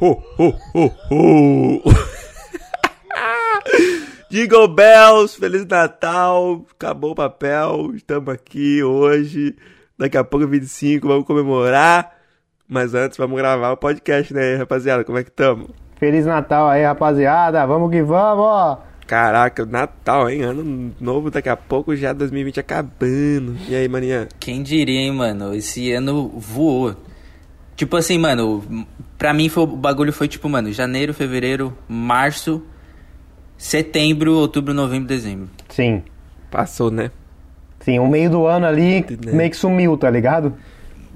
Ho. Jingle Bells, Feliz Natal, acabou o papel, estamos aqui hoje, daqui a pouco 25, vamos comemorar, mas antes vamos gravar o podcast, né, rapaziada, como é que estamos? Feliz Natal aí, rapaziada, vamos que vamos, ó. Caraca, Natal, hein, ano novo, daqui a pouco já 2020 acabando, e aí, maninha? Quem diria, hein, mano, esse ano voou. Tipo assim, mano, pra mim foi, o bagulho foi tipo, mano, janeiro, fevereiro, março, setembro, outubro, novembro, dezembro. Sim, Passou, né? sim, o meio do ano ali Né? meio que sumiu, tá ligado?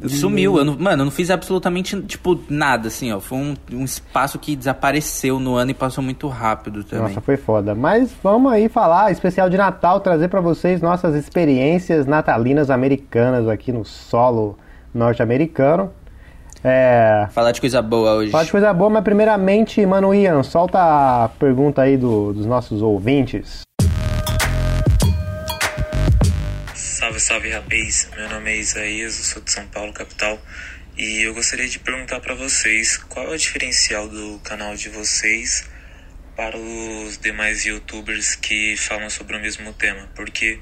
Sumiu, eu não, mano, eu não fiz absolutamente, tipo, nada, assim, ó. Foi um, um espaço que desapareceu no ano e passou muito rápido também. Nossa, foi foda. Mas vamos aí falar, especial de Natal, trazer pra vocês nossas experiências natalinas americanas aqui no solo norte-americano. É, Falar de coisa boa hoje. Fala de coisa boa, mas primeiramente, mano, Ian, solta a pergunta aí do- dos nossos ouvintes. Salve, salve rapaz, meu nome é Isaías, eu sou de São Paulo, capital, e eu gostaria de perguntar para vocês qual é o diferencial do canal de vocês para os demais youtubers que falam sobre o mesmo tema, porque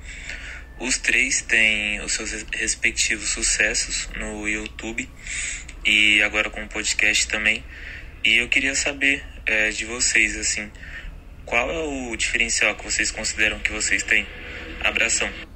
os três têm os seus respectivos sucessos no YouTube e agora com o podcast também, e eu queria saber eh, de vocês, assim, qual é o diferencial que vocês consideram que vocês têm? Abração.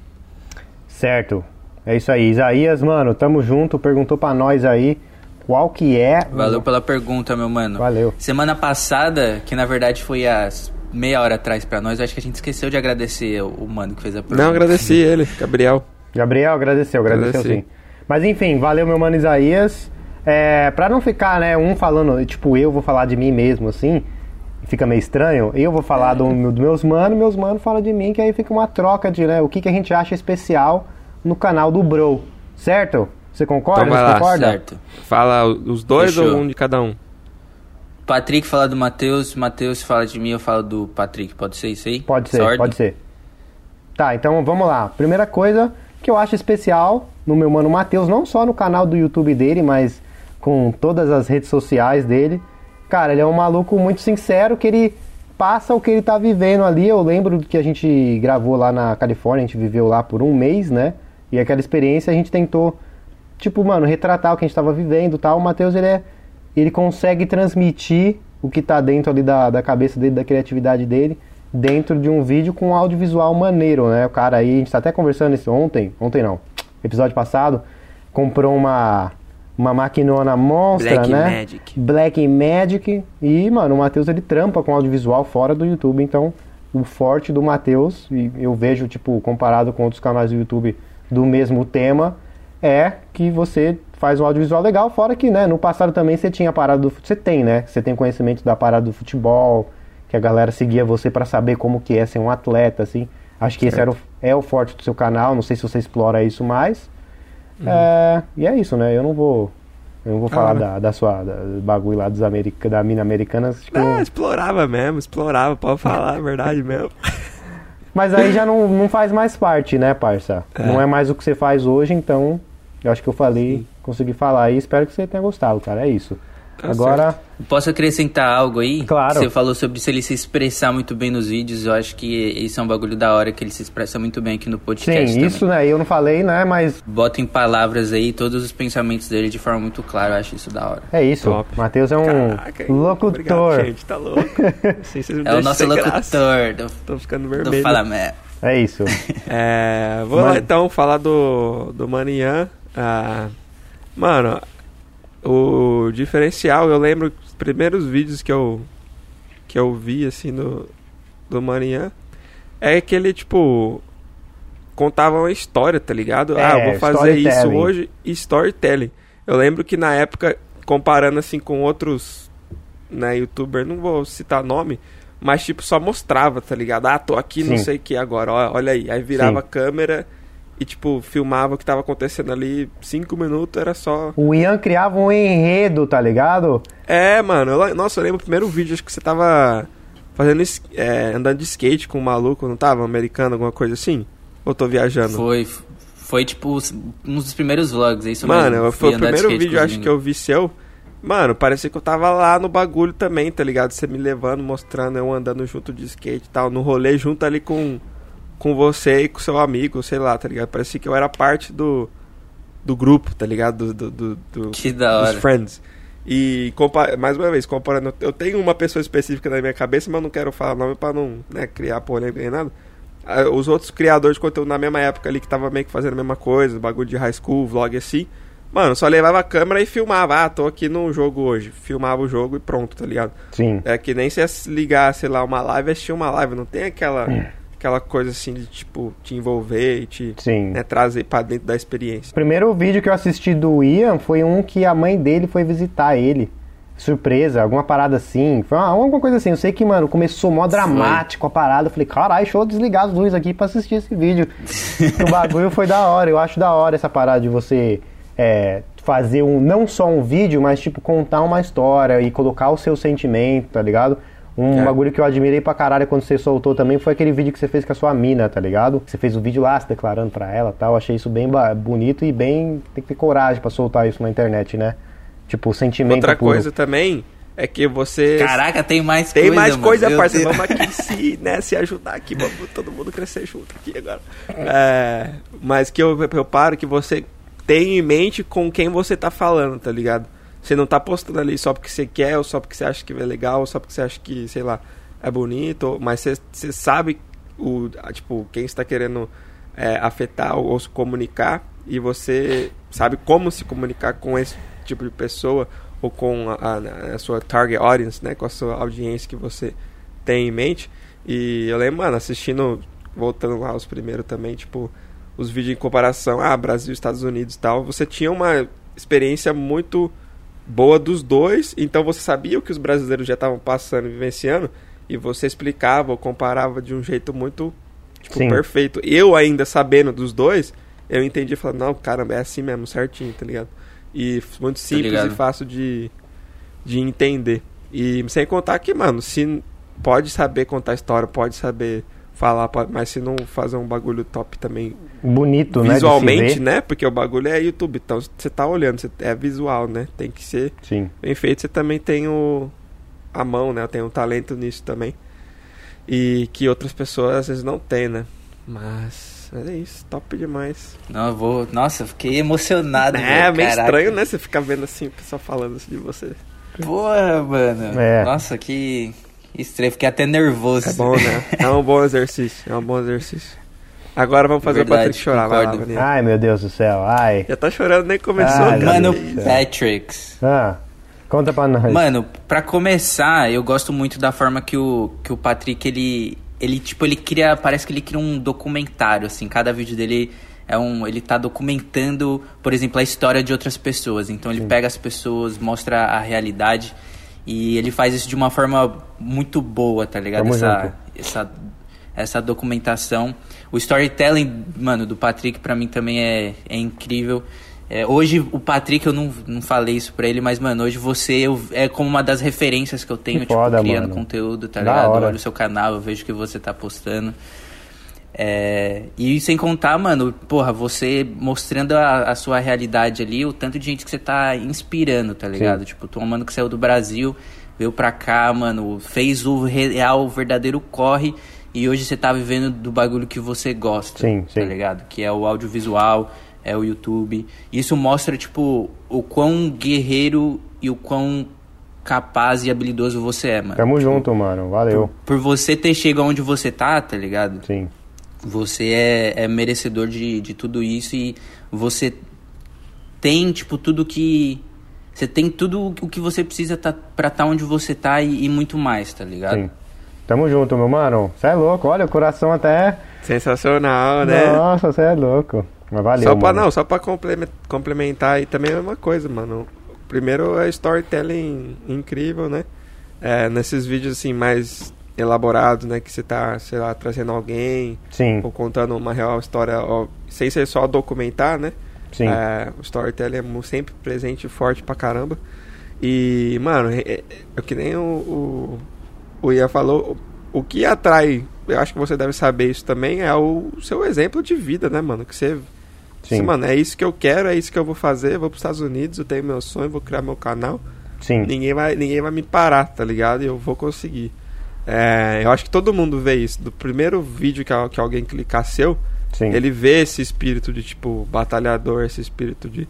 Certo. É isso aí. Isaías, mano, tamo junto. Perguntou pra nós aí qual que é. Valeu pela pergunta, meu mano. Valeu. Semana passada, que na verdade foi há meia hora atrás pra nós, acho que a gente esqueceu de agradecer o o mano que fez a pergunta. Não, agradeci ele, Gabriel. Gabriel agradeceu, agradeceu Agradeci. sim. Mas enfim, valeu meu mano Isaías. É, pra não ficar, né, um falando, tipo, eu vou falar de mim mesmo, assim, fica meio estranho, eu vou falar do, dos meus manos, meus manos falam de mim, que aí fica uma troca de, né, o que, que a gente acha especial no canal do Bro, certo? Você concorda? Então vai Você lá, concorda? Certo. Fala os dois Fechou. ou um de cada um? Patrick fala do Matheus, Matheus fala de mim, eu falo do Patrick. Pode ser isso aí? Pode ser, ordem? pode ser. Tá, então vamos lá. Primeira coisa que eu acho especial no meu mano Matheus, não só no canal do YouTube dele, mas com todas as redes sociais dele. Cara, ele é um maluco muito sincero que ele passa o que ele tá vivendo ali. Eu lembro que a gente gravou lá na Califórnia, a gente viveu lá por um mês, né? E aquela experiência a gente tentou, tipo, mano, retratar o que a gente tava vivendo tal. O Matheus, ele é. Ele consegue transmitir o que tá dentro ali da, da cabeça dele, da criatividade dele, dentro de um vídeo com um audiovisual maneiro, né? O cara aí, a gente tá até conversando isso ontem, ontem não, episódio passado, comprou uma, uma maquinona monstra, Black né? Magic. Black Magic. E, mano, o Matheus ele trampa com audiovisual fora do YouTube, então o forte do Matheus, e eu vejo, tipo, comparado com outros canais do YouTube do mesmo tema, é que você faz um audiovisual legal, fora que, né, no passado também você tinha parada do você tem, né? Você tem conhecimento da parada do futebol, que a galera seguia você pra saber como que é ser um atleta, assim. Acho que esse era o, é o forte do seu canal, não sei se você explora isso mais. É, e é isso, né? Eu não vou eu não vou falar Ah. da, da sua da, bagulho lá dos america, da mina americana, Ah, não- explorava mesmo, explorava, pode falar a verdade mesmo. mas aí já não, não faz mais parte, né, parça? É. Não é mais o que você faz hoje, então eu acho que eu falei, consegui falar e espero que você tenha gostado, cara. É isso. Tá Agora, Posso acrescentar algo aí? Claro. Você falou sobre se ele se expressar muito bem nos vídeos. Eu acho que isso é um bagulho da hora que ele se expressa muito bem aqui no podcast. sim, também. isso, né? Eu não falei, né? Mas Bota em palavras aí todos os pensamentos dele de forma muito clara. Eu acho isso da hora. é isso. Top. Matheus é um Caraca, locutor. Obrigado, gente, tá louco. Me É o nosso locutor graça. do, Tô ficando do vermelho. Fala Mé. É isso. É, vou lá Mano. então falar do, do Manian. Ah, mano, o diferencial, eu lembro os primeiros vídeos que eu que eu vi assim do, do Manian é que ele, tipo, contava uma história, tá ligado? É, ah, eu vou fazer isso hoje storytelling. Eu lembro que na época, comparando assim com outros né, youtuber, não vou citar nome, mas tipo, só mostrava, tá ligado? Ah, tô aqui, não Sim. sei o que agora, ó, olha aí. Aí virava Sim. a câmera e tipo, filmava o que tava acontecendo ali, cinco minutos era só. O Ian criava um enredo, tá ligado? É, mano, eu- nossa, eu lembro o primeiro vídeo, acho que você tava fazendo é, andando de skate com um maluco, não tava? Um americano, alguma coisa assim? Ou tô viajando? Foi, Foi, tipo, um dos primeiros vlogs, é isso Mano, mesmo. foi Fui o primeiro vídeo, acho que eu vi seu. Mano, parecia que eu tava lá no bagulho também, tá ligado? Você me levando, mostrando, eu andando junto de skate e tal, no rolê junto ali com, com você e com seu amigo, sei lá, tá ligado? Parecia que eu era parte do, do grupo, tá ligado? Do, do, do- do- Que da dos hora. friends. E, mais uma vez, comparando, eu tenho uma pessoa específica na minha cabeça, mas eu não quero falar nome pra não né, criar polêmica nem nada. Ah, Os outros criadores de conteúdo na mesma época ali que tava meio que fazendo a mesma coisa, bagulho de high school, vlog assim. Mano, só levava a câmera e filmava. Ah, tô aqui no jogo hoje. Filmava o jogo e pronto, tá ligado? Sim. É que nem se ia ligar, sei lá, uma live assistir uma live. Não tem aquela, aquela coisa assim de, tipo, te envolver e te Sim. né, trazer pra dentro da experiência. O primeiro vídeo que eu assisti do Ian foi um que a mãe dele foi visitar ele. Surpresa, alguma parada assim. Foi uma- alguma coisa assim. Eu sei que, mano, começou mó dramático a parada. Eu falei, caralho, deixa eu desligar as luzes aqui pra assistir esse vídeo. o bagulho foi da hora. Eu acho da hora essa parada de você é, fazer um, não só um vídeo, mas tipo, contar uma história e colocar o seu sentimento, tá ligado? Um É. bagulho que eu admirei pra caralho quando você soltou também foi aquele vídeo que você fez com a sua mina, tá ligado? Você fez o vídeo lá se declarando pra ela e tal. Achei isso bem bonito e bem. Tem que ter coragem pra soltar isso na internet, né? Tipo, o sentimento Outra puro. coisa também é que você. Caraca, tem mais Tem coisa, mais mano. coisa, parceiro. Vamos aqui se, né, se ajudar aqui, vamos todo mundo crescer junto aqui agora. É, mas que eu, eu paro que você tem em mente com quem você tá falando, tá ligado? Você não tá postando ali só porque você quer, ou só porque você acha que é legal, ou só porque você acha que, sei lá, é bonito, mas você, você sabe o, tipo, quem está querendo é, afetar ou, ou se comunicar, e você sabe como se comunicar com esse tipo de pessoa, ou com a, a- a sua target audience, né, com a sua audiência que você tem em mente. E eu lembro, mano, assistindo, voltando lá os primeiros também, tipo, os vídeos em comparação, ah, Brasil, Estados Unidos e tal, você tinha uma experiência muito boa dos dois, então você sabia o que os brasileiros já estavam passando e vivenciando, e você explicava ou comparava de um jeito muito, tipo, Sim. perfeito. Eu ainda sabendo dos dois, eu entendi e falei, não, caramba, é assim mesmo, certinho, tá ligado? E muito simples e ligado. fácil de, de entender. E sem contar que, mano, se pode saber contar história, pode saber falar, mas se não fazer um bagulho top também Bonito, né? visualmente, né? Porque o bagulho é YouTube, então você tá olhando, você- é visual, né? Tem que ser Sim. bem feito. Você também tem o a mão, né? Tem um talento nisso também. E que outras pessoas às vezes não têm, né? Mas é isso, top demais. Não, eu vou. Nossa, eu fiquei emocionado. É, meio caraca. estranho, né? Você ficar vendo assim, o pessoal falando assim de você. Porra, mano. É. Nossa, que estranho. Fiquei até nervoso. É bom, né? É um bom exercício, é um bom exercício. Agora vamos fazer Verdade, o Patrick chorar, vai lá, concordo. Vanilla. Ai, meu Deus do céu. Ai. Já tá chorando, nem começou, cara. Mano? Patricks. Ah, conta pra nós. Mano, pra começar, eu gosto muito da forma que o, que o Patrick, ele. Ele, tipo, ele cria. Parece que ele cria um documentário, assim. Cada vídeo dele é um. Ele tá documentando, por exemplo, a história de outras pessoas. Então ele pega as pessoas, mostra a realidade. E ele faz isso de uma forma muito boa, tá ligado? Essa, junto. essa, essa documentação. O storytelling, mano, do Patrick pra mim também é, é incrível. É, hoje o Patrick, eu não, não falei isso pra ele, mas, mano, hoje você eu- é como uma das referências que eu tenho, Que tipo, foda, criando mano. conteúdo, tá Da ligado? Eu hora. olho o seu canal, eu vejo o que você tá postando. É, e sem contar, mano, porra, você mostrando a, a sua realidade ali, o tanto de gente que você tá inspirando, tá ligado? Tipo, tua mano que saiu do Brasil, veio pra cá, mano, fez o real, o verdadeiro corre, e hoje você tá vivendo do bagulho que você gosta, Sim, tá sim. ligado? Que é o audiovisual, é o YouTube. Isso mostra, tipo, o quão guerreiro e o quão capaz e habilidoso você é, mano. Tamo junto, mano. Valeu. Por você ter chegado onde você tá, tá ligado? Sim. Você é, é merecedor de, de tudo isso e você tem, tipo, tudo que. Você tem tudo o que você precisa tá, pra estar onde você tá e, e muito mais, tá ligado? Sim. Tamo junto, meu mano. Você é louco. Olha, o coração até. Sensacional, né? Nossa, você é louco. Mas valeu, só pra, mano. não, só pra complemen- complementar aí também é uma coisa, mano. Primeiro é storytelling incrível, né? É, nesses vídeos assim mais elaborados, né? Que você tá, sei lá, trazendo alguém Sim, ou contando uma real história, ó, sem ser só documentar, né? sim. É, o storytelling é sempre presente e forte pra caramba. E, mano, é, é, é que nem o, o, o Ian falou, o, o que atrai, eu acho que você deve saber isso também, é o seu exemplo de vida, né, mano? Que você Sim. Mano, é isso que eu quero, é isso que eu vou fazer. Eu vou pros Estados Unidos, eu tenho meu sonho, vou criar meu canal. Sim. Ninguém vai, ninguém vai me parar, tá ligado? E eu vou conseguir. É, eu acho que todo mundo vê isso. Do primeiro vídeo que, que alguém clicar seu, Sim. ele vê esse espírito de, tipo, batalhador, esse espírito de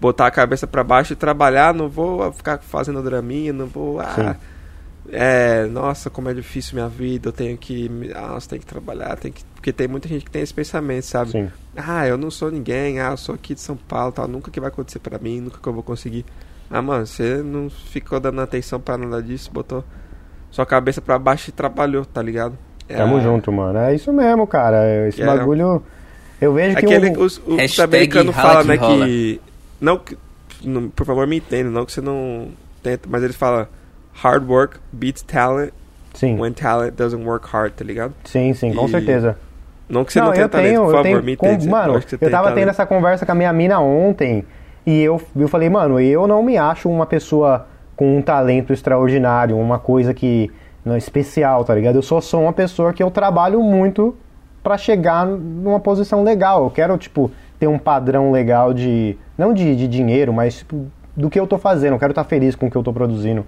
botar a cabeça pra baixo e trabalhar. Não vou ficar fazendo draminha, não vou. Ah, é, nossa, como é difícil minha vida, eu tenho que. Ah, você tem que trabalhar, tem que. Porque tem muita gente que tem esse pensamento, sabe? Sim. Ah, eu não sou ninguém, ah, eu sou aqui de São Paulo, tal, nunca que vai acontecer pra mim, nunca que eu vou conseguir. Ah, mano, você não ficou dando atenção pra nada disso, botou sua cabeça pra baixo e trabalhou, tá ligado? É, Tamo junto, mano. É isso mesmo, cara. Esse É. bagulho. Eu vejo que Aquele, um... os, o Hashtag americano rala fala, que né, rola. que... Não, que- não, por favor, me entenda, não que você não tenta, mas ele fala hard work beats talent Sim, when talent doesn't work hard, tá ligado? sim, sim, com E- certeza. Não que você não, eu tenha talento, tenho, por eu favor, tenho. me com- mano, eu tem tava tendo talento. essa conversa com a minha mina ontem e eu, eu falei, mano, eu não me acho uma pessoa com um talento extraordinário, uma coisa que não é especial, tá ligado? Eu só sou uma pessoa que eu trabalho muito pra chegar numa posição legal. Eu quero, tipo, ter um padrão legal de. Não de, de dinheiro, mas tipo, do que eu tô fazendo. Eu quero estar feliz com o que eu tô produzindo.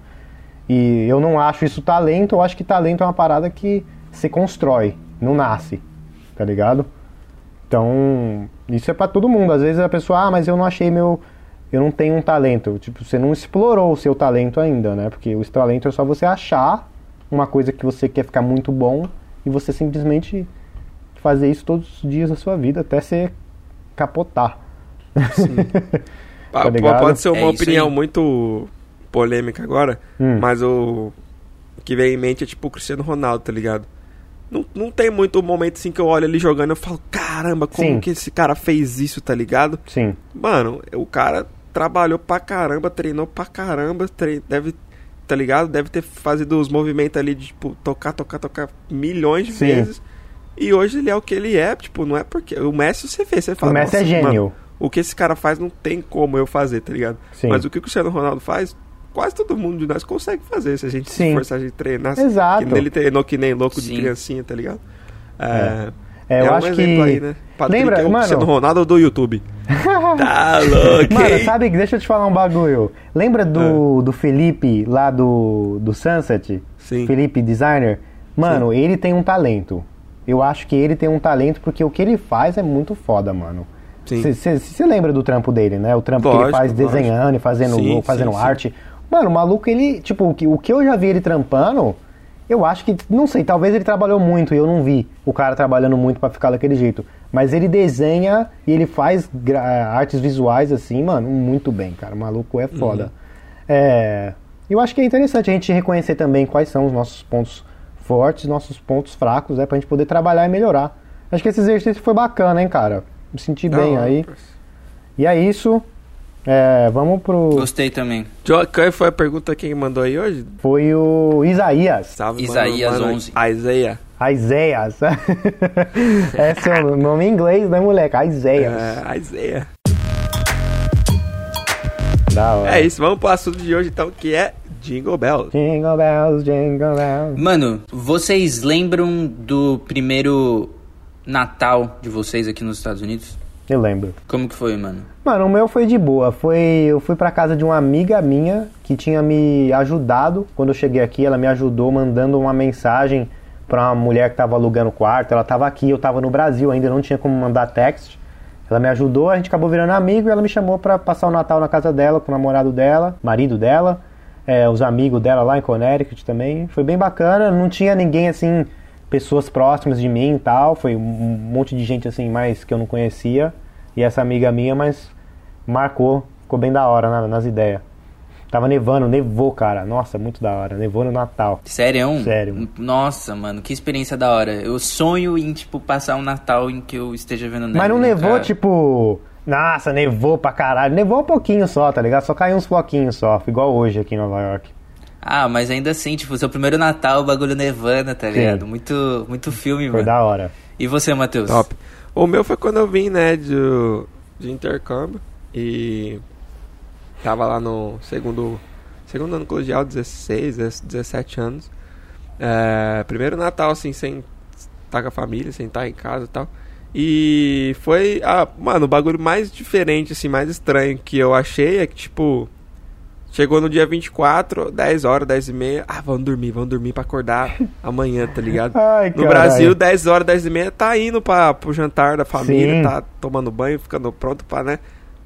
E eu não acho isso talento, eu acho que talento é uma parada que se constrói, não nasce, tá ligado? Então, isso é pra todo mundo. Às vezes a pessoa, ah, mas eu não achei meu. Eu não tenho um talento. Tipo, você não explorou o seu talento ainda, né? Porque o talento é só você achar uma coisa que você quer ficar muito bom e você simplesmente fazer isso todos os dias da sua vida até você capotar. Tá? Pode ser uma É opinião muito polêmica agora, Hum. mas o o que vem em mente é tipo o Cristiano Ronaldo, tá ligado? Não, não tem muito momento assim que eu olho ele jogando e eu falo, caramba, como Sim. que esse cara fez isso, tá ligado? Sim, Mano, o cara trabalhou pra caramba, treinou pra caramba, tre- deve, tá ligado? Deve ter fazido os movimentos ali de, tipo, tocar, tocar, tocar milhões de Sim. vezes. E hoje ele é o que ele é, tipo, não é porque. O Messi você fez, você fala. o Messi é "Nossa, gênio. mano, o que esse cara faz não tem como eu fazer, tá ligado? Sim. Mas o que o Cristiano Ronaldo faz, quase todo mundo de nós consegue fazer se a gente se Sim. esforçar, a gente treinar. Exato. Que ele treinou que nem louco de Sim. criancinha, tá ligado? É, É, eu é um acho exemplo que. aí, né? Patrick Lembra, é o mano- Cristiano Ronaldo do YouTube. tá louco, Mano, sabe, deixa eu te falar um bagulho. Lembra do, do Felipe lá do, do Sunset? Sim. Felipe Designer? Mano, ele tem um talento. Eu acho que ele tem um talento porque o que ele faz é muito foda, mano. Sim. Você lembra do trampo dele, né? O trampo que ele Lógico, faz lógico. desenhando e fazendo, Sim, fazendo sim, sim. arte. Mano, o maluco, ele. Tipo, o que, o que eu já vi ele trampando, eu acho que. Não sei, talvez ele trabalhou muito e eu não vi o cara trabalhando muito pra ficar daquele jeito. Mas ele desenha e ele faz artes visuais assim, mano, muito bem, cara. O maluco é foda. Uhum. É. Eu acho que é interessante a gente reconhecer também quais são os nossos pontos fortes, nossos pontos fracos, né? Pra gente poder trabalhar e melhorar. Acho que esse exercício foi bacana, hein, cara? Me senti bem hora, aí. E é isso. É, vamos pro. Gostei também. Qual foi a pergunta quem mandou aí hoje? Foi o Isaías. Salve, Isaías mano, mano. 11. Isaiah. Isaias. Esse é o nome em inglês, né, moleque? Isaias. É, hora. É isso, vamos pro assunto de hoje então, que é Jingle Bells. Jingle bells, jingle bells. Mano, vocês lembram do primeiro Natal de vocês aqui nos Estados Unidos? Eu lembro. Como que foi, mano? Mano, o meu foi de boa. Foi, eu fui pra casa de uma amiga minha que tinha me ajudado quando eu cheguei aqui. Ela me ajudou mandando uma mensagem pra uma mulher que tava alugando quarto. Ela tava aqui, eu tava no Brasil ainda, não tinha como mandar text. Ela me ajudou, a gente acabou virando amigo e ela me chamou pra passar o Natal na casa dela com o namorado dela, marido dela, é, os amigos dela lá em Connecticut também. Foi bem bacana, não tinha ninguém assim, pessoas próximas de mim e tal. Foi um monte de gente assim mais que eu não conhecia. E essa amiga minha, mas marcou, ficou bem da hora na- nas ideias. Tava nevando, nevou, cara. Nossa, muito da hora. Nevou no Natal. Sério? Sério. Nossa, mano, que experiência da hora. Eu sonho em, tipo, passar um Natal em que eu esteja vendo neve. Mas não nevou, tipo. Nossa, nevou pra caralho. Nevou um pouquinho só, tá ligado? Só caiu uns floquinhos só, igual hoje aqui em Nova York. Ah, mas ainda assim, tipo, seu primeiro Natal, o bagulho nevando, tá Sim. ligado? Muito, muito filme, Foi mano. da hora. E você, Matheus? Top. O meu foi quando eu vim, né, de, de intercâmbio e tava lá no segundo, segundo ano colegial, 16, 17 anos. É, primeiro Natal, assim, sem estar com a família, sem estar em casa e tal. E foi, ah, mano, o bagulho mais diferente, assim, mais estranho que eu achei é que, tipo, chegou no dia 24, 10 horas, 10 e meia, ah, vamos dormir, vamos dormir pra acordar amanhã, tá ligado? Ai, No. Brasil, 10 horas, 10 e meia, tá indo pra, pro jantar da família, Sim. tá tomando banho, ficando pronto pra, né,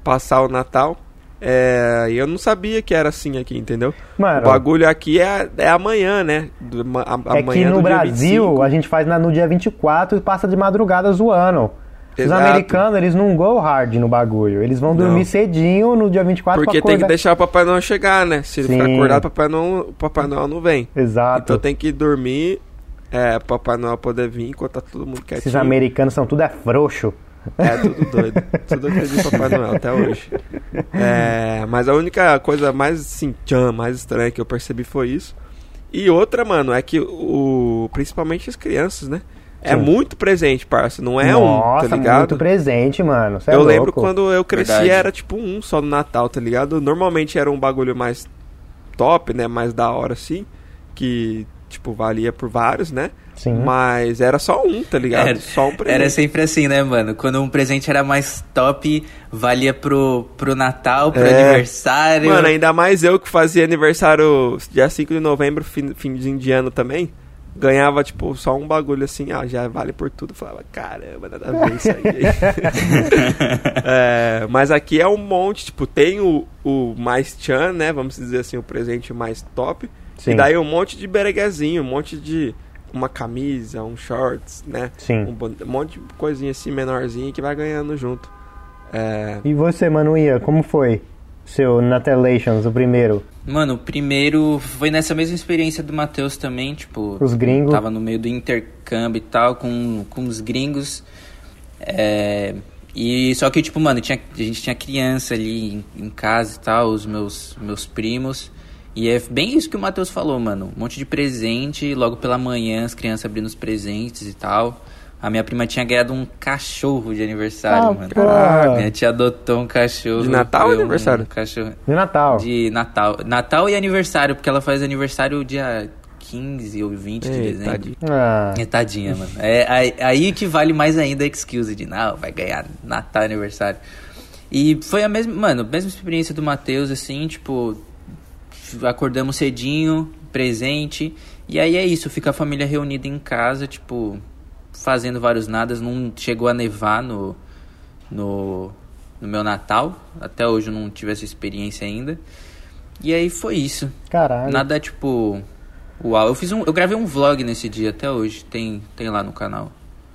passar o Natal. É, e eu não sabia que era assim aqui, entendeu? Mano, o bagulho aqui é, é amanhã, né? Do- a- é que amanhã no do dia Brasil 25. a gente faz na- no dia 24 e passa de madrugada zoando. Os Exato. americanos, eles não go hard no bagulho. Eles vão dormir Não. cedinho no dia 24 Porque tem que deixar o Papai Noel chegar, né? Se ele Sim. ficar acordado, Papai Noel, o Papai Noel não vem. Exato. Então tem que dormir, é, Papai Noel poder vir enquanto tá todo mundo quietinho. Esses americanos são tudo é frouxo. É, tudo doido. tudo acredita em Papai Noel até hoje. É, mas a única coisa mais assim, tchan, mais estranha que eu percebi foi isso. E outra, mano, é que o. Principalmente as crianças, né? É muito presente, parça. Não é Nossa, um, tá ligado? muito presente, mano. Cê é eu louco. lembro quando eu cresci Verdade. era tipo um só no Natal, tá ligado? Normalmente era um bagulho mais top, né? Mais da hora assim. Que, tipo, valia por vários, né? Sim. Mas era só um, tá ligado? Era- só um presente. Era sempre assim, né, mano? Quando um presente era mais top, valia pro, pro Natal, pro É. aniversário. Mano, ainda mais eu que fazia aniversário dia 5 de novembro, fim, finzinho de ano também. Ganhava, tipo, só um bagulho assim, ah, já vale por tudo. Eu Falava, caramba, nada a ver isso aí. É, mas aqui é um monte, tipo, tem o, o mais chan, né? Vamos dizer assim, o presente mais top. Sim. E daí um monte de bereguezinho, um monte de. Uma camisa, um shorts, né? Sim. Um, um monte de coisinha assim menorzinha que vai ganhando junto. É, E você, mano, Ian, como foi? Seu Natalations, o primeiro? Mano, o primeiro foi nessa mesma experiência do Matheus também, tipo. Os gringos. Tava no meio do intercâmbio e tal, com, com os gringos. É, e só que, tipo, mano, tinha, a gente tinha criança ali em, em casa e tal, os meus, meus primos. E é bem isso que o Matheus falou, mano. Um monte de presente, logo pela manhã as crianças abrindo os presentes e tal. A minha prima tinha ganhado um cachorro de aniversário, Ah, mano. porra. Minha tia adotou um cachorro. De Natal ou deu um aniversário? cachorro. De Natal. De Natal. Natal e aniversário, porque ela faz aniversário dia 15 ou 20 de Ei, dezembro. tadinho. Ah, É tadinha, mano. É aí, aí que vale mais ainda a excuse de não, vai ganhar Natal e aniversário. E foi a mesma, mano, mesma experiência do Matheus, assim, tipo, acordamos cedinho, presente, e aí é isso, fica a família reunida em casa, tipo, fazendo vários nadas, não chegou a nevar no, no, no meu Natal, até hoje eu não tive essa experiência ainda. E aí foi isso. caralho. Nada tipo. Uau, eu fiz um. Eu gravei um vlog nesse dia até hoje. Tem, tem lá no canal.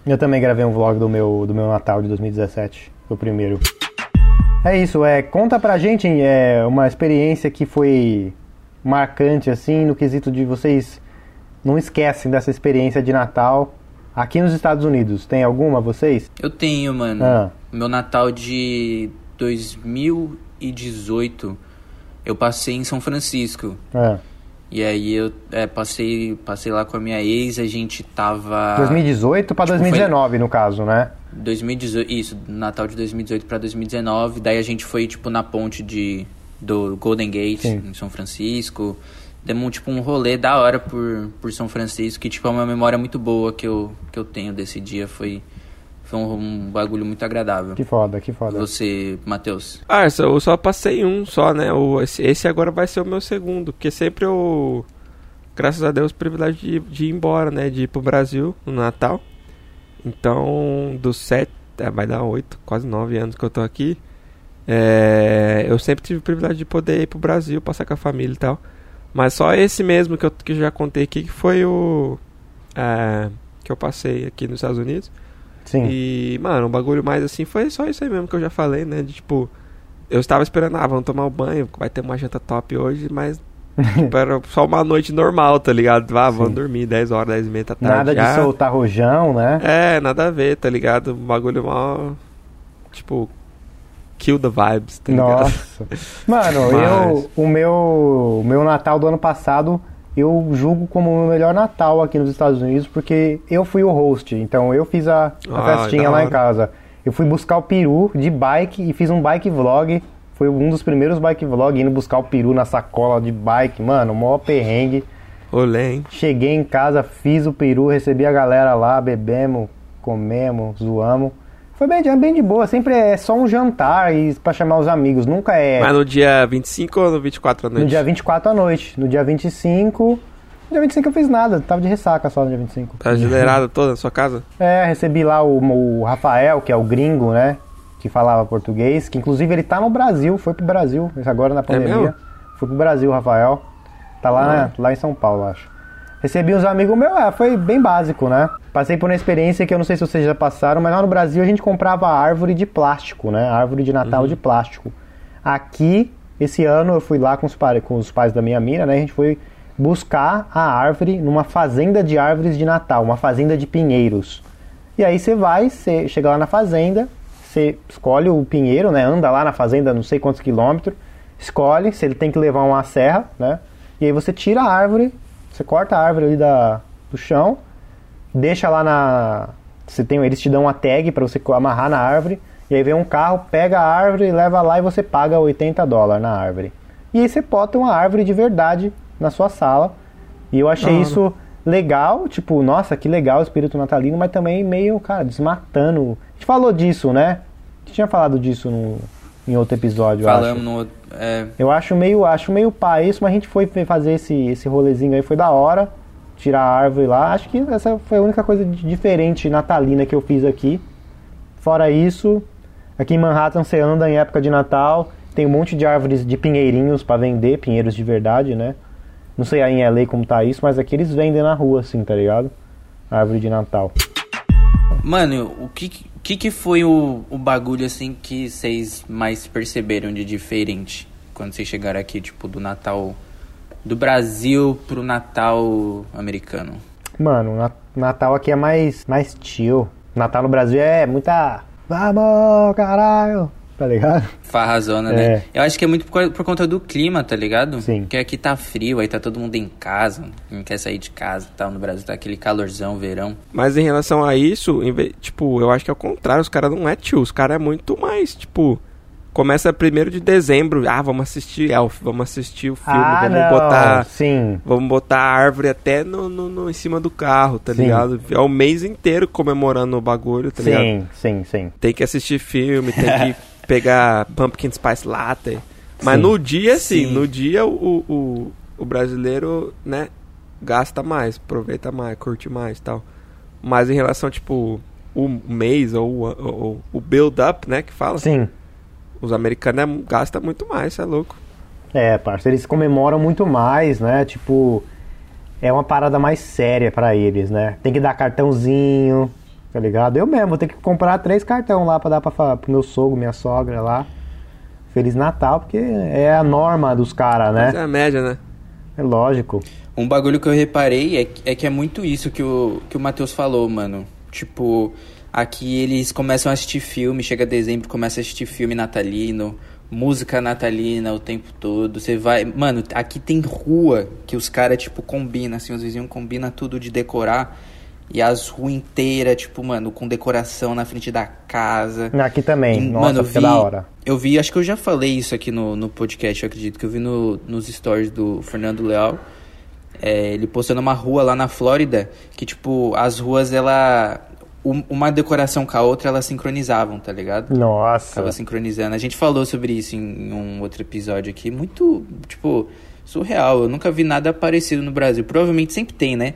Eu também gravei um vlog do meu, do meu Natal de 2017, o primeiro. É isso, é, conta pra gente é, uma experiência que foi marcante, assim, no quesito de vocês não esquecem dessa experiência de Natal aqui nos Estados Unidos. Tem alguma, vocês? Eu tenho, mano. Ah. Meu Natal de 2018. Eu passei em São Francisco. Ah, E aí eu é, passei, passei lá com a minha ex, a gente tava. 2018 pra tipo, 2019, no caso, né? 2018, isso, Natal de 2018 pra 2019. Daí a gente foi, tipo, na ponte de, do Golden Gate, Sim. em São Francisco. Demos, tipo, um rolê da hora por, por São Francisco, que, tipo, é uma memória muito boa que eu, que eu tenho desse dia. Foi, foi um, um bagulho muito agradável. Que foda, que foda. Você, Matheus? Ah, só- eu só passei um só, né? O, esse, esse agora vai ser o meu segundo, porque sempre eu, graças a Deus, privilégio de, de ir embora, né? De ir pro Brasil no Natal. Então, dos sete, é, vai dar oito, quase nove anos que eu tô aqui. é, eu sempre tive o privilégio de poder ir pro Brasil, passar com a família e tal. Mas só esse mesmo que eu que já contei aqui, que foi o. é, que eu passei aqui nos Estados Unidos. Sim. E, mano, o bagulho mais assim foi só isso aí mesmo que eu já falei, né? De tipo, eu estava esperando, ah, vamos tomar um banho, vai ter uma janta top hoje, mas tipo, era só uma noite normal, tá ligado? Ah, vamos Sim. dormir 10 horas, 10 e meia da tarde. Nada de soltar rojão, né? É, nada a ver, tá ligado? O bagulho mal. Tipo, kill the vibes, tá ligado? Nossa. Mano, Mas- eu o meu o meu Natal do ano passado eu julgo como o meu melhor Natal aqui nos Estados Unidos porque eu fui o host, então eu fiz a, a Ah, festinha lá em casa. Eu fui buscar o peru de bike e fiz um bike vlog. Foi um dos primeiros bike vlog indo buscar o peru na sacola de bike, mano, maior perrengue. Olê, hein? Cheguei em casa, fiz o peru, recebi a galera lá, bebemos, comemos, zoamos. Foi bem, bem de boa, sempre é só um jantar e pra chamar os amigos, nunca é. Mas no dia 25 ou no 24 à noite? No dia 24 à noite. No dia 25. No dia 25 eu fiz nada, tava de ressaca só no dia 25. Tá generada toda na sua casa? É, recebi lá o, o Rafael, que é o gringo, né? Que falava português, que inclusive ele tá no Brasil, foi pro Brasil, agora na pandemia. mesmo? foi pro Brasil, Rafael. Tá lá, Ah. né, lá em São Paulo, acho. Recebi uns amigos meus, é, foi bem básico, né? Passei por uma experiência que eu não sei se vocês já passaram, mas lá no Brasil a gente comprava árvore de plástico, né? Árvore de Natal de plástico. Aqui, esse ano, eu fui lá com os, com os pais da minha mina, né? A gente foi buscar a árvore numa fazenda de árvores de Natal, uma fazenda de pinheiros. E aí você vai, você chega lá na fazenda, você escolhe o pinheiro, né? Anda lá na fazenda não sei quantos quilômetros, escolhe se ele tem que levar uma serra, né? E aí você tira a árvore, você corta a árvore ali da, do chão, deixa lá na. Você tem, eles te dão uma tag para você amarrar na árvore, e aí vem um carro, pega a árvore, leva lá e você paga 80 dólares na árvore. E aí você bota uma árvore de verdade na sua sala. E eu achei hora. isso legal, tipo, nossa, que legal o espírito natalino, mas também meio, cara, desmatando. A gente falou disso, né? A gente tinha falado disso no, em outro episódio, eu acho. Falamos no outro. É, Eu acho meio, acho meio pá isso, mas a gente foi fazer esse, esse rolezinho aí, foi da hora. Tirar a árvore lá. Acho que essa foi a única coisa diferente natalina que eu fiz aqui. Fora isso, aqui em Manhattan você anda em época de Natal, tem um monte de árvores de pinheirinhos pra vender, pinheiros de verdade, né? Não sei aí em LA como tá isso, mas aqui eles vendem na rua assim, tá ligado? Árvore de Natal. Mano, o que, que, que foi o, o bagulho assim que vocês mais perceberam de diferente quando vocês chegaram aqui, tipo, do Natal do Brasil pro Natal americano? Mano, na- Natal aqui é mais, mais chill. Natal no Brasil é muita. Vamos, caralho! Tá ligado? Farrazona, É. né? Eu acho que é muito por, por conta do clima, tá ligado? Sim. Porque aqui tá frio, aí tá todo mundo em casa, não quer sair de casa e tal. No Brasil tá aquele calorzão, verão. Mas em relação a isso, vez- tipo, eu acho que é o contrário, os caras não é tio, os caras é muito mais, tipo, começa primeiro de dezembro, ah, vamos assistir Elf, vamos assistir o filme, ah, vamos não. botar, Sim. vamos botar a árvore até no, no- no- em cima do carro, tá Sim. ligado? É o mês inteiro comemorando o bagulho, tá ligado? sim, sim, sim. Tem que assistir filme, tem que pegar Pumpkin Spice Latte. Mas Sim. no dia, sim, Sim. no dia o, o, o brasileiro, né, gasta mais, aproveita mais, curte mais e tal. Mas em relação, tipo, o mês ou, o- ou o build-up, né, que fala, Sim. Os americanos é- gastam muito mais, você é louco. É, parça, eles comemoram muito mais, né? Tipo, é uma parada mais séria pra eles, né? Tem que dar cartãozinho, tá ligado? Eu mesmo vou ter que comprar três cartão lá pra dar pra, pro meu sogro, minha sogra lá. Feliz Natal, porque é a norma dos caras, Mas né? é a média, né? É lógico. Um bagulho que eu reparei é, que- é que é muito isso que o, que o Matheus falou, mano. Tipo, aqui eles começam a assistir filme, chega dezembro, começa a assistir filme natalino, música natalina o tempo todo. Você vai. Mano, aqui tem rua que os caras, tipo, combinam, assim, os vizinhos combinam tudo de decorar. E as ruas inteiras, tipo, mano, com decoração na frente da casa. Aqui também. E, Nossa, mano, vi, da hora. Eu vi, acho que eu já falei isso aqui no, no podcast, eu acredito, que eu vi no, nos stories do Fernando Leal. É, ele postando uma rua lá na Flórida, que, tipo, as ruas, ela... um- Uma decoração com a outra, elas sincronizavam, tá ligado? Nossa. Tava sincronizando. A gente falou sobre isso em, um outro episódio aqui. Muito, tipo, surreal. Eu nunca vi nada parecido no Brasil. Provavelmente sempre tem, né?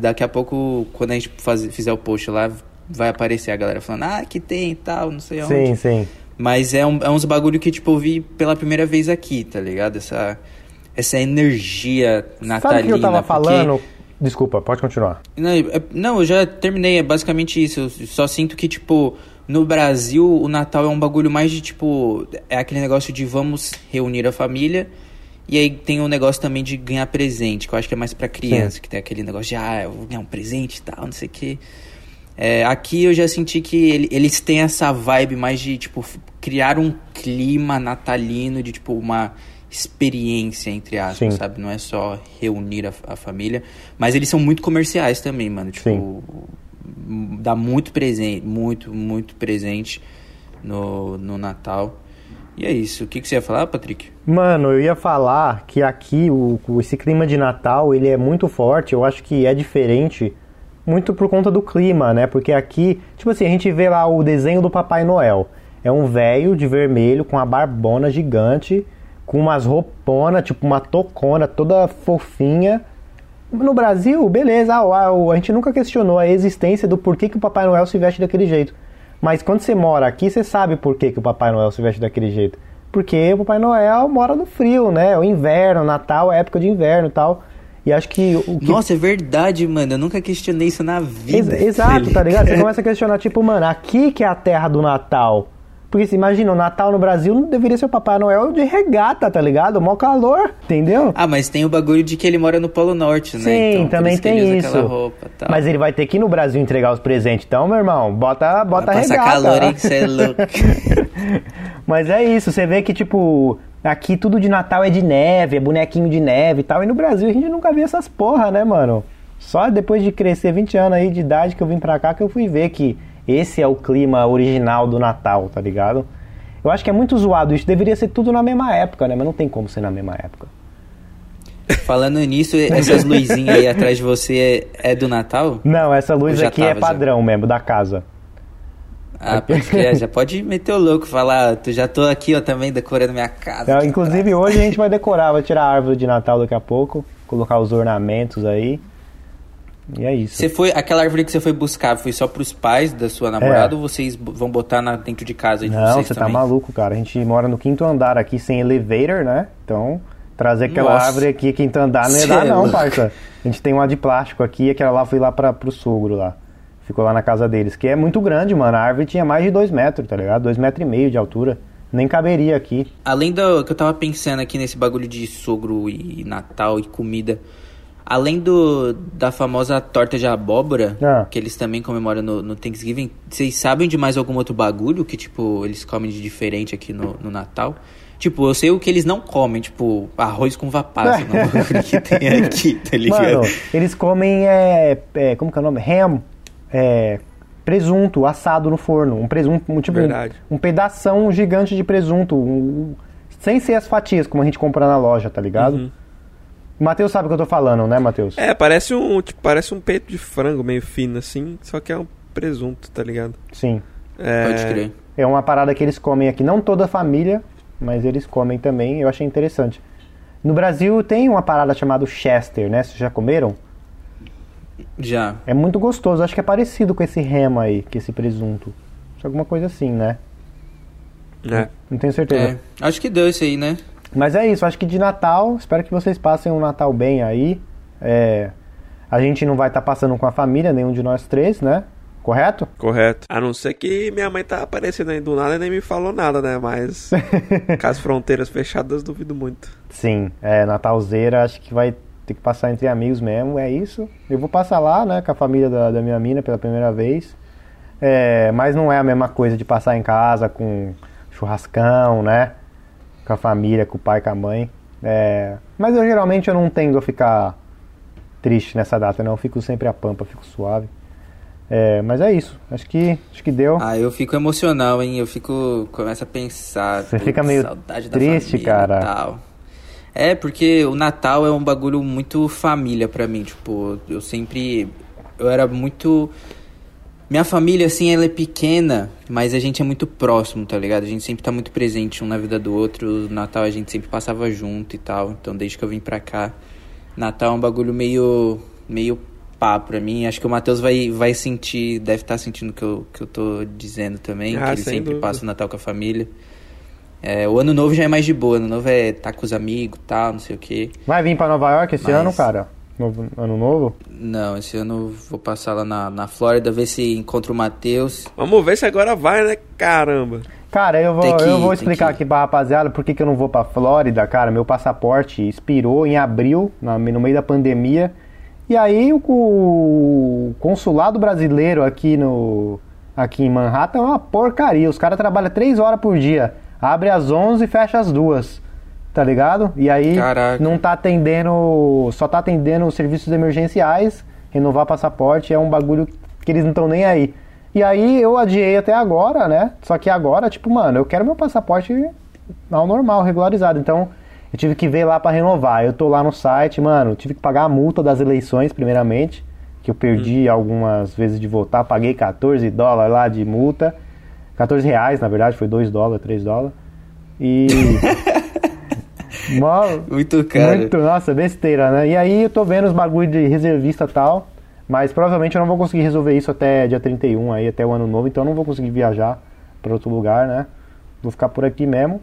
Daqui a pouco, quando a gente faz- fizer o post lá, vai aparecer a galera falando, ah, que tem e tal, não sei aonde. Sim, sim. Mas é, um, é uns bagulho que, tipo, eu vi pela primeira vez aqui, tá ligado? Essa, essa energia natalina. Sabe o que eu tava porque- falando? Desculpa, pode continuar. Não, é- não, eu já terminei, é basicamente isso. Eu só sinto que, tipo, no Brasil o Natal é um bagulho mais de, tipo, é aquele negócio de vamos reunir a família. E aí tem o negócio também de ganhar presente, que eu acho que é mais pra criança, que tem aquele negócio de, ah, eu vou ganhar um presente e tal, não sei o quê. É, aqui eu já senti que ele- eles têm essa vibe mais de, tipo, criar um clima natalino, de, tipo, uma experiência, entre aspas, Sim. sabe? Não é só reunir a, a família. Mas eles são muito comerciais também, mano. Tipo, Sim. dá muito presente, muito, muito presente no, no Natal. E é isso. O que, que você ia falar, Patrick? Mano, eu ia falar que aqui o, esse clima de Natal ele é muito forte. Eu acho que é diferente muito por conta do clima, né? Porque aqui, tipo assim, a gente vê lá o desenho do Papai Noel. É um velho de vermelho com uma barbona gigante, com umas rouponas, tipo uma tocona toda fofinha. No Brasil, beleza, a gente nunca questionou a existência do porquê que o Papai Noel se veste daquele jeito. Mas quando você mora aqui, você sabe por que, que o Papai Noel se veste daquele jeito. Porque o Papai Noel mora no frio, né? O inverno, Natal época de inverno e tal. E acho que o que... Nossa, é verdade, mano. Eu nunca questionei isso na vida. Ex exato, tá ligado? Você começa a questionar, tipo, mano, aqui que é a terra do Natal. Porque se imagina, o Natal no Brasil não deveria ser o Papai Noel de regata, tá ligado? Mó calor, entendeu? Ah, mas tem o bagulho de que ele mora no Polo Norte, né? Sim, então, também isso tem isso. Roupa, mas ele vai ter que ir no Brasil entregar os presentes. Então, meu irmão, bota, bota vai regata. calor, hein, que você é louco. mas é isso, você vê que, tipo, aqui tudo de Natal é de neve, é bonequinho de neve e tal. E no Brasil a gente nunca viu essas porra, né, mano? Só depois de crescer 20 anos aí de idade que eu vim pra cá que eu fui ver que esse é o clima original do Natal, tá ligado? Eu acho que é muito zoado isso. Deveria ser tudo na mesma época, né? Mas não tem como ser na mesma época. Falando nisso, essas luzinhas aí atrás de você é, é do Natal? Não, essa luz aqui é padrão já? mesmo, da casa. Ah, pode crer, já pode meter o louco, falar, tu já tô aqui, ó, também decorando minha casa. Não, inclusive hoje a gente vai decorar, vai tirar a árvore de Natal daqui a pouco, colocar os ornamentos aí. E é isso. Você foi, aquela árvore que você foi buscar, foi só pros pais da sua namorada é. ou vocês vão botar na, dentro de casa de Não, você tá maluco, cara. A gente mora no quinto andar aqui sem elevator, né? Então, trazer aquela Nossa. árvore aqui, quinto andar, não ia dar, é não, parça. A gente tem uma de plástico aqui e aquela lá foi lá pra, pro sogro lá. Ficou lá na casa deles, que é muito grande, mano. A árvore tinha mais de dois metros, tá ligado? Dois metros e meio de altura. Nem caberia aqui. Além do que eu tava pensando aqui nesse bagulho de sogro e Natal e comida, Além do, da famosa torta de abóbora, ah. que eles também comemoram no, no, Thanksgiving, vocês sabem de mais algum outro bagulho que, tipo, eles comem de diferente aqui no, no Natal? Tipo, eu sei o que eles não comem, tipo, arroz com vapaça, não, que tem aqui, tá ligado? Mano, eles comem, é, é, como que é o nome? Ham, é, presunto assado no forno, um presunto, um, tipo, Verdade. um, um pedação gigante de presunto, um, sem ser as fatias, como a gente compra na loja, tá ligado? Uhum. Matheus sabe o que eu tô falando, né, Matheus? É, parece um, tipo, parece um peito de frango meio fino assim, só que é um presunto, tá ligado? Sim. É... Pode crer. É uma parada que eles comem aqui, não toda a família, mas eles comem também, eu achei interessante. No Brasil tem uma parada chamada Chester, né? Vocês já comeram? Já. É muito gostoso, acho que é parecido com esse rema aí, que esse presunto. Alguma coisa assim, né? É. Não tenho certeza. É. Acho que deu isso aí, né? Mas é isso, acho que de Natal, espero que vocês passem um Natal bem aí. É, a gente não vai estar tá passando com a família, nenhum de nós três, né? Correto? Correto. A não ser que minha mãe tá aparecendo aí do nada e nem me falou nada, né? Mas com as fronteiras fechadas, duvido muito. Sim, é, Natalzeira acho que vai ter que passar entre amigos mesmo, é isso. Eu vou passar lá, né, com a família da, da minha mina pela primeira vez. É, mas não é a mesma coisa de passar em casa com churrascão, né? Com a família, com o pai, com a mãe. É, mas eu geralmente eu não tendo a ficar triste nessa data, não. Eu fico sempre a pampa, fico suave. É, mas é isso. Acho que, acho que deu. Ah, eu fico emocional, hein? Eu fico. Começo a pensar. Você fica meio triste, cara. Tal. É, porque o Natal é um bagulho muito família para mim. Tipo, eu sempre. Eu era muito minha família, assim, ela é pequena, mas a gente é muito próximo, tá ligado? A gente sempre tá muito presente um na vida do outro. No Natal a gente sempre passava junto e tal. Então, desde que eu vim pra cá, Natal é um bagulho meio, meio pá pra mim. Acho que o Matheus vai, vai sentir, deve estar tá sentindo o que eu, que eu tô dizendo também. Ah, que ele sempre dúvida. passa o Natal com a família. É, o ano novo já é mais de boa. O ano novo é tá com os amigos e tal, não sei o quê. Vai vir pra Nova York esse mas... ano, cara? Novo, ano novo? Não, esse ano vou passar lá na, na Flórida, ver se encontro o Matheus. Vamos ver se agora vai, né? Caramba. Cara, eu vou, que, eu vou explicar aqui pra rapaziada por que, que eu não vou pra Flórida, cara. Meu passaporte expirou em abril, no meio da pandemia. E aí o, o consulado brasileiro aqui no aqui em Manhattan é uma porcaria. Os caras trabalham três horas por dia. Abre às 11 e fecha às duas tá ligado? E aí Caraca. não tá atendendo, só tá atendendo serviços emergenciais, renovar passaporte é um bagulho que eles não estão nem aí. E aí eu adiei até agora, né? Só que agora, tipo, mano, eu quero meu passaporte ao normal, regularizado. Então, eu tive que ver lá para renovar. Eu tô lá no site, mano, tive que pagar a multa das eleições, primeiramente. que eu perdi algumas vezes de voltar, paguei 14 dólares lá de multa. 14 reais, na verdade, foi 2 dólares, 3 dólares. E. Mó- Muito caro. muito, nossa, besteira, né? E aí eu tô vendo os bagulho de reservista e tal, mas provavelmente eu não vou conseguir resolver isso até dia 31 aí, até o ano novo, então eu não vou conseguir viajar pra outro lugar, né? Vou ficar por aqui mesmo.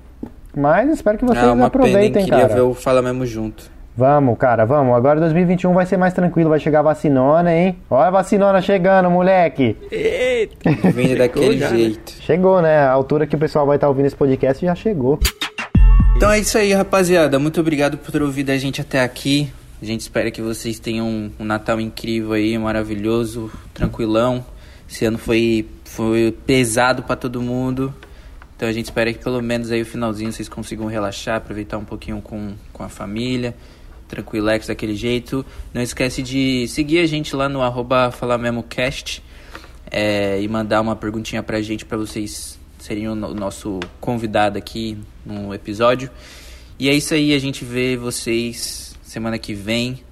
Mas espero que vocês Ah, uma pena, aproveitem, Queria cara. ver o Fala Mesmo junto. Vamos, cara, vamos. Agora 2021 vai ser mais tranquilo, vai chegar a vacinona, hein? Olha a vacinona chegando, moleque! Eita! Vindo daquele já, né? jeito. Chegou, né? A altura que o pessoal vai estar ouvindo esse podcast já chegou. Então é isso aí, rapaziada. Muito obrigado por ter ouvido a gente até aqui. A gente espera que vocês tenham um, Natal incrível aí, maravilhoso, tranquilão. Esse ano foi, foi pesado pra todo mundo. Então a gente espera que pelo menos aí o finalzinho vocês consigam relaxar, aproveitar um pouquinho com, com a família. Tranquilex daquele jeito. Não esquece de seguir a gente lá no arroba FalaMemoCast é, e mandar uma perguntinha pra gente pra vocês serem o no- nosso convidado aqui no episódio. E é isso aí, a gente vê vocês semana que vem.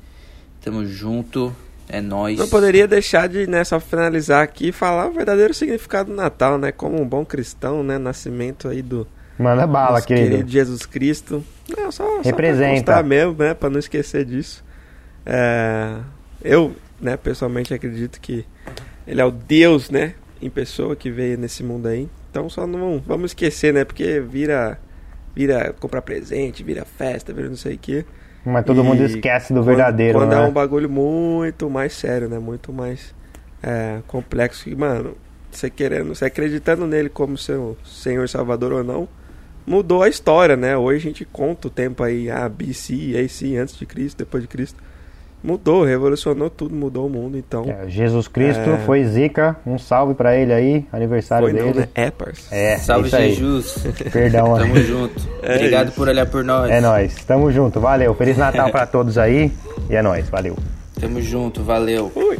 Tamo junto, é nóis. Não poderia deixar de, né, só finalizar aqui e falar o verdadeiro significado do Natal, né? Como um bom cristão, né? Nascimento aí do Manda bala, nosso querido. Jesus Cristo. Não, só, só Representa. Pra constar mesmo, né? Pra não esquecer disso. É, eu, né, pessoalmente acredito que ele é o Deus, né? Em pessoa que veio nesse mundo aí. Então só não vamos esquecer, né? Porque vira, vira comprar presente, vira festa, vira não sei o quê. Mas todo E mundo esquece do quando- verdadeiro, Quando né? é um bagulho muito mais sério, né? Muito mais é, complexo. E, mano, você querendo, você acreditando nele como seu Senhor Salvador ou não, mudou a história, né? Hoje a gente conta o tempo aí, ah, BC, AC, antes de Cristo, depois de Cristo. Mudou, revolucionou tudo, mudou o mundo, então. É, Jesus Cristo É. foi zica. Um salve pra ele aí, aniversário Foi não, dele. né? É, parça. É, Salve. Jesus. Perdão, Tamo junto. É Obrigado isso. por olhar por nós. é nóis. Tamo junto, valeu. Feliz Natal pra todos aí. E é nóis, valeu. Tamo junto, valeu. Ui.